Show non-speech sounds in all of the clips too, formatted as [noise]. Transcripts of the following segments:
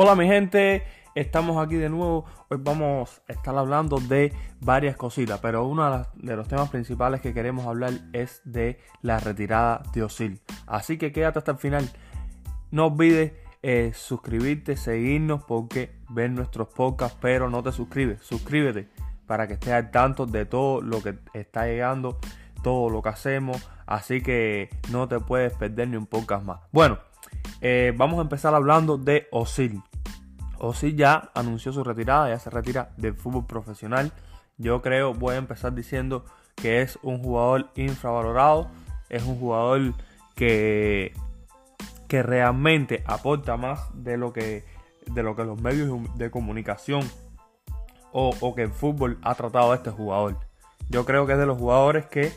Hola mi gente, estamos aquí de nuevo. Hoy vamos a estar hablando de varias cositas, pero uno de los temas principales que queremos hablar es de la retirada de Osil. Así que quédate hasta el final. No olvides eh, suscribirte, seguirnos porque ven nuestros podcasts, pero no te suscribes. Suscríbete para que estés al tanto de todo lo que está llegando, todo lo que hacemos. Así que no te puedes perder ni un podcast más. Bueno, eh, vamos a empezar hablando de Osil. Osil ya anunció su retirada, ya se retira del fútbol profesional. Yo creo, voy a empezar diciendo que es un jugador infravalorado, es un jugador que, que realmente aporta más de lo que, de lo que los medios de comunicación o, que el fútbol ha tratado a este jugador. Yo creo que es de los jugadores que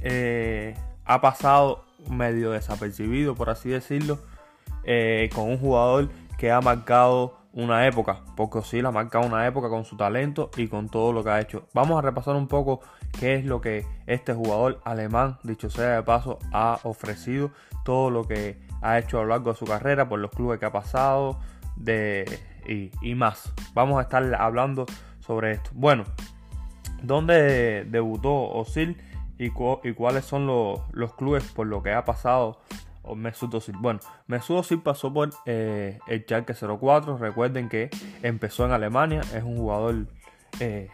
eh, ha pasado medio desapercibido, por así decirlo, eh, con un jugador que ha marcado una época, porque la ha marcado una época con su talento y con todo lo que ha hecho. Vamos a repasar un poco qué es lo que este jugador alemán, dicho sea de paso, ha ofrecido, todo lo que ha hecho a lo largo de su carrera, por los clubes que ha pasado de, y, más. Vamos a estar hablando sobre esto. Bueno, ¿dónde debutó Osil y, cuáles son los, los clubes por lo que ha pasado Mesut Özil. Bueno, Mesut Özil pasó por eh, el Schalke 04. Recuerden que empezó en Alemania. Es un jugador eh,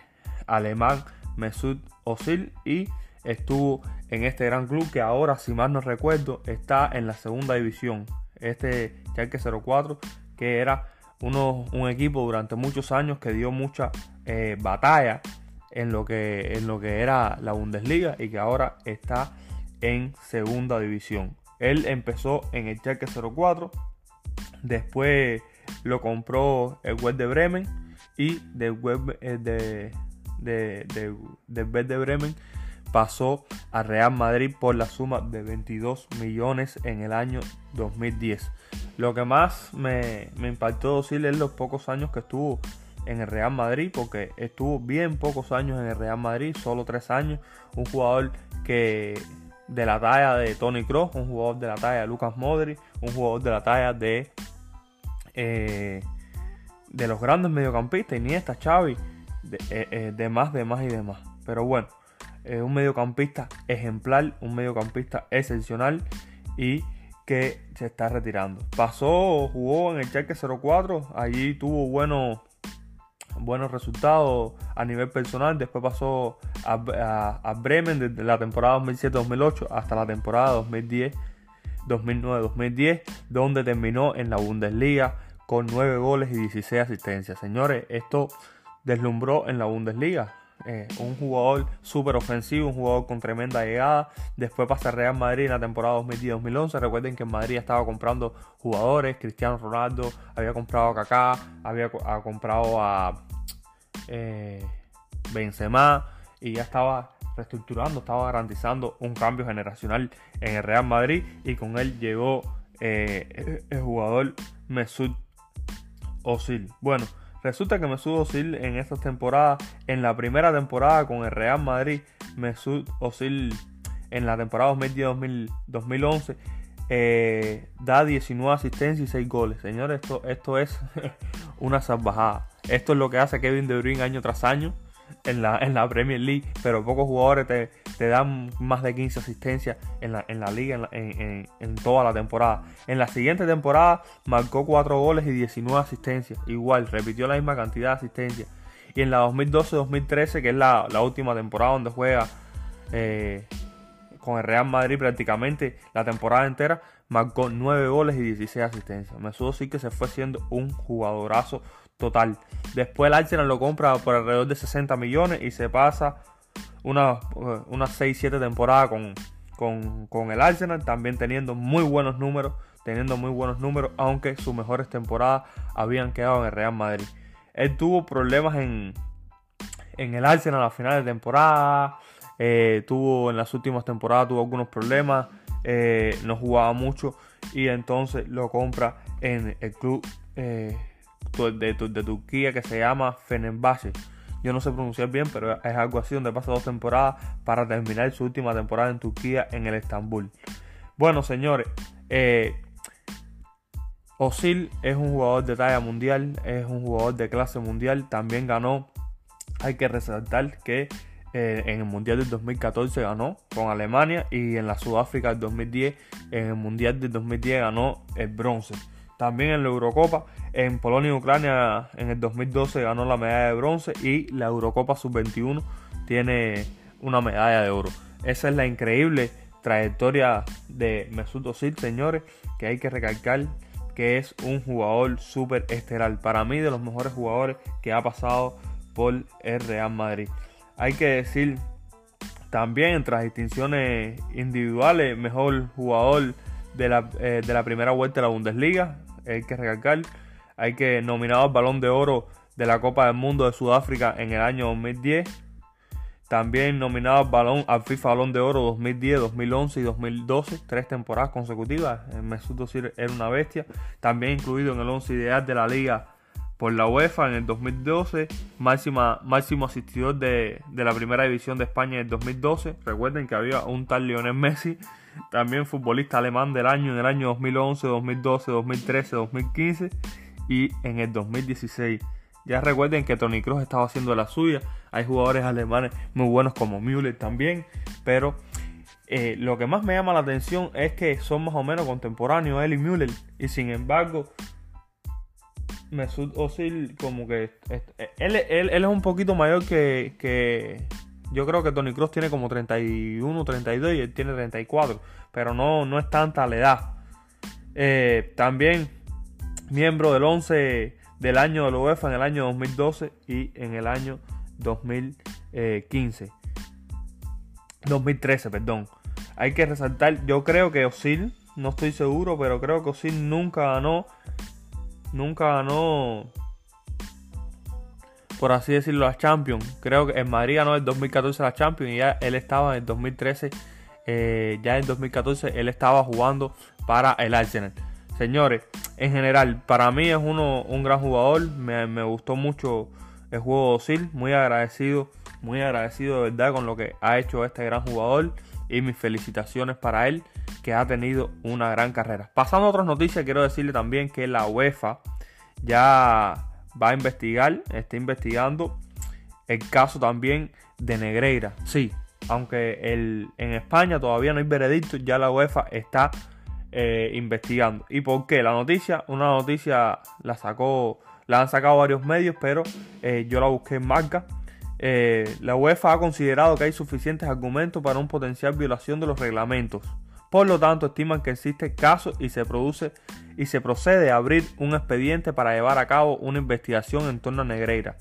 alemán, Mesut Özil, y estuvo en este gran club que ahora, si mal no recuerdo, está en la segunda división. Este Schalke 04, que era uno, un equipo durante muchos años que dio mucha eh, batalla en lo, que, en lo que era la Bundesliga y que ahora está en segunda división. Él empezó en el Schalke 04, después lo compró el web de Bremen y del web eh, de, de, de, Bremen pasó a Real Madrid por la suma de 22 millones en el año 2010. Lo que más me, me impactó decirle es los pocos años que estuvo en el Real Madrid, porque estuvo bien pocos años en el Real Madrid, solo tres años. Un jugador que de la talla de Tony Kroos, un jugador de la talla de Lucas Modric, un jugador de la talla de eh, de los grandes mediocampistas, Iniesta, Xavi, de, eh, eh, de más, de más y de más. Pero bueno, un mediocampista ejemplar, un mediocampista excepcional y que se está retirando. Pasó, jugó en el Cheque 04, allí tuvo buenos buenos resultados a nivel personal. Después pasó a, Bremen desde la temporada 2007-2008 hasta la temporada 2010. 2009-2010, donde terminó en la Bundesliga con 9 goles y 16 asistencias. Señores, esto deslumbró en la Bundesliga. Eh, un jugador súper ofensivo, un jugador con tremenda llegada. Después pasa Real Madrid en la temporada 2010-2011. Recuerden que en Madrid estaba comprando jugadores. Cristiano Ronaldo había comprado a Kaká, había comprado a eh, Benzema y ya estaba reestructurando, estaba garantizando un cambio generacional en el Real Madrid y con él llegó eh, el jugador Mesut Özil. Bueno, resulta que Mesut Özil en esta temporada, en la primera temporada con el Real Madrid, Mesut Özil en la temporada 2010-2011 eh, da 19 asistencias y 6 goles. Señores, esto, esto es [laughs] una salvajada. Esto es lo que hace Kevin De Bruyne año tras año en la, en la Premier League, pero pocos jugadores te, dan más de 15 asistencias en la, en la liga en, en, toda la temporada. En la siguiente temporada marcó 4 goles y 19 asistencias. Igual, repitió la misma cantidad de asistencias. Y en la 2012-2013, que es la, última temporada donde juega eh, con el Real Madrid prácticamente la temporada entera, marcó 9 goles y 16 asistencias. Me supo sí que se fue siendo un jugadorazo total. Después el Arsenal lo compra por alrededor de 60 millones y se pasa unas una 6-7 temporadas con, con, con, el Arsenal, también teniendo muy buenos números, teniendo muy buenos números, aunque sus mejores temporadas habían quedado en el Real Madrid. Él tuvo problemas en, en el Arsenal a final de temporada, eh, tuvo en las últimas temporadas tuvo algunos problemas, eh, no jugaba mucho y entonces lo compra en el club eh, de, Turquía que se llama Fenerbahce. Yo no sé pronunciar bien, pero es algo así donde pasa dos temporadas para terminar su última temporada en Turquía en el Estambul. Bueno, señores, eh, Osil es un jugador de talla mundial, es un jugador de clase mundial, también ganó, hay que resaltar que eh, en el Mundial del 2014 ganó con Alemania y en la Sudáfrica del 2010, en el Mundial del 2010 ganó el bronce. También en la Eurocopa, en Polonia y Ucrania en el 2012 ganó la medalla de bronce y la Eurocopa Sub-21 tiene una medalla de oro. Esa es la increíble trayectoria de Mesut Özil, señores, que hay que recalcar que es un jugador súper estelar. Para mí, de los mejores jugadores que ha pasado por el Real Madrid. Hay que decir también entre las distinciones individuales, mejor jugador de la, eh, de la primera vuelta de la Bundesliga. Hay que recalcar, hay que nominar al balón de oro de la Copa del Mundo de Sudáfrica en el año 2010. También nominado al, balón, al FIFA Balón de Oro 2010, 2011 y 2012, tres temporadas consecutivas. Mesut Özil era una bestia. También incluido en el 11 ideal de la liga por la UEFA en el 2012, máxima, máximo asistidor de, la primera división de España en el 2012. Recuerden que había un tal Lionel Messi, también futbolista alemán del año en el año 2011, 2012, 2013, 2015 y en el 2016. Ya recuerden que Tony Kroos estaba haciendo la suya. Hay jugadores alemanes muy buenos como Müller también, pero eh, lo que más me llama la atención es que son más o menos contemporáneos él y Müller y sin embargo Mesut Özil como que él, es un poquito mayor que, yo creo que Tony Cross tiene como 31, 32 y él tiene 34, pero no, no es tanta la edad. Eh, también miembro del 11 del año de la UEFA en el año 2012 y en el año 2015. 2013, perdón. Hay que resaltar, yo creo que Osil, no estoy seguro, pero creo que Osil nunca ganó nunca ganó, por así decirlo, la Champions. Creo que en Madrid ganó en 2014 la Champions y ya él estaba en 2013, eh, ya en 2014 él estaba jugando para el Arsenal. Señores, en general, para mí es uno, un gran jugador, me, gustó mucho el juego de Osil, muy agradecido, muy agradecido de verdad con lo que ha hecho este gran jugador y mis felicitaciones para él que ha tenido una gran carrera. Pasando a otras noticias, quiero decirle también que la UEFA ya va a investigar, está investigando el caso también de Negreira. Sí, aunque el, en España todavía no hay veredicto, ya la UEFA está eh, investigando. ¿Y por qué? La noticia, una noticia la sacó, la han sacado varios medios, pero eh, yo la busqué en marca eh, la UEFA ha considerado que hay suficientes argumentos para una potencial violación de los reglamentos. Por lo tanto, estiman que existe caso y se produce y se procede a abrir un expediente para llevar a cabo una investigación en torno a Negreira.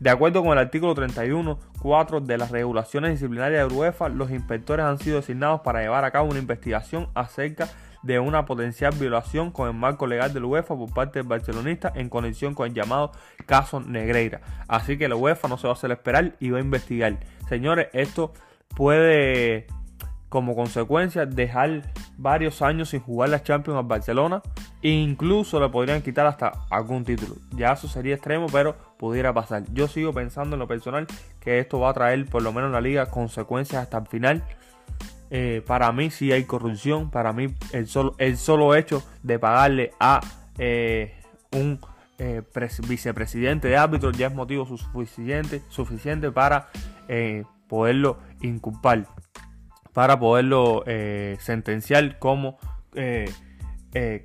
De acuerdo con el artículo 31.4 de las regulaciones disciplinarias de UEFA, los inspectores han sido designados para llevar a cabo una investigación acerca de una potencial violación con el marco legal de la UEFA por parte del barcelonista en conexión con el llamado caso Negreira. Así que la UEFA no se va a hacer esperar y va a investigar. Señores, esto puede como consecuencia dejar varios años sin jugar la Champions al Barcelona e incluso le podrían quitar hasta algún título. Ya eso sería extremo, pero pudiera pasar. Yo sigo pensando en lo personal que esto va a traer por lo menos en la liga consecuencias hasta el final eh, para mí sí hay corrupción. Para mí el solo, el solo hecho de pagarle a eh, un eh, vicepresidente de árbitros ya es motivo suficiente, suficiente para poderlo inculpar, para poderlo sentenciar como,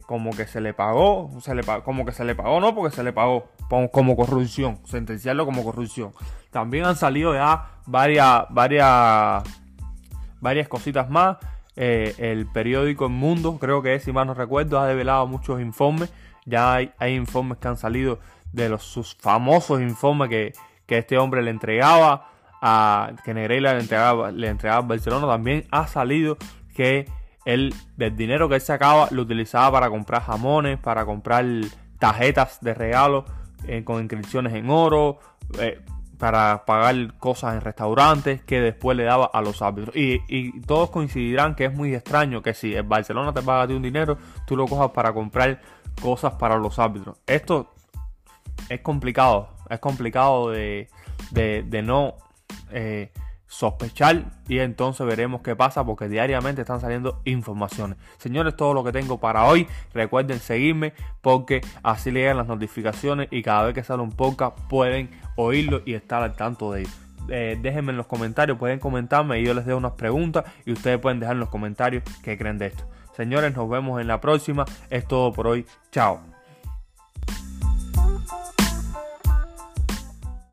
como que se le pagó, se le, como que se le pagó, no porque se le pagó, como corrupción, sentenciarlo como corrupción. También han salido ya varias, varias varias cositas más. Eh, el periódico El Mundo, creo que es, si mal no recuerdo, ha develado muchos informes. Ya hay, informes que han salido de los sus famosos informes que, este hombre le entregaba a que Negreira le entregaba, le entregaba a Barcelona. También ha salido que él, del dinero que él sacaba, lo utilizaba para comprar jamones, para comprar tarjetas de regalo eh, con inscripciones en oro, eh, para pagar cosas en restaurantes que después le daba a los árbitros. Y, todos coincidirán que es muy extraño que si el Barcelona te paga un dinero, tú lo cojas para comprar cosas para los árbitros. Esto es complicado, es complicado de, no eh, sospechar y entonces veremos qué pasa porque diariamente están saliendo informaciones. Señores, todo lo que tengo para hoy. Recuerden seguirme porque así le llegan las notificaciones y cada vez que sale un podcast pueden oírlo y estar al tanto de ello. Eh, déjenme en los comentarios, pueden comentarme y yo les doy unas preguntas y ustedes pueden dejar en los comentarios qué creen de esto. Señores, nos vemos en la próxima. Es todo por hoy. Chao.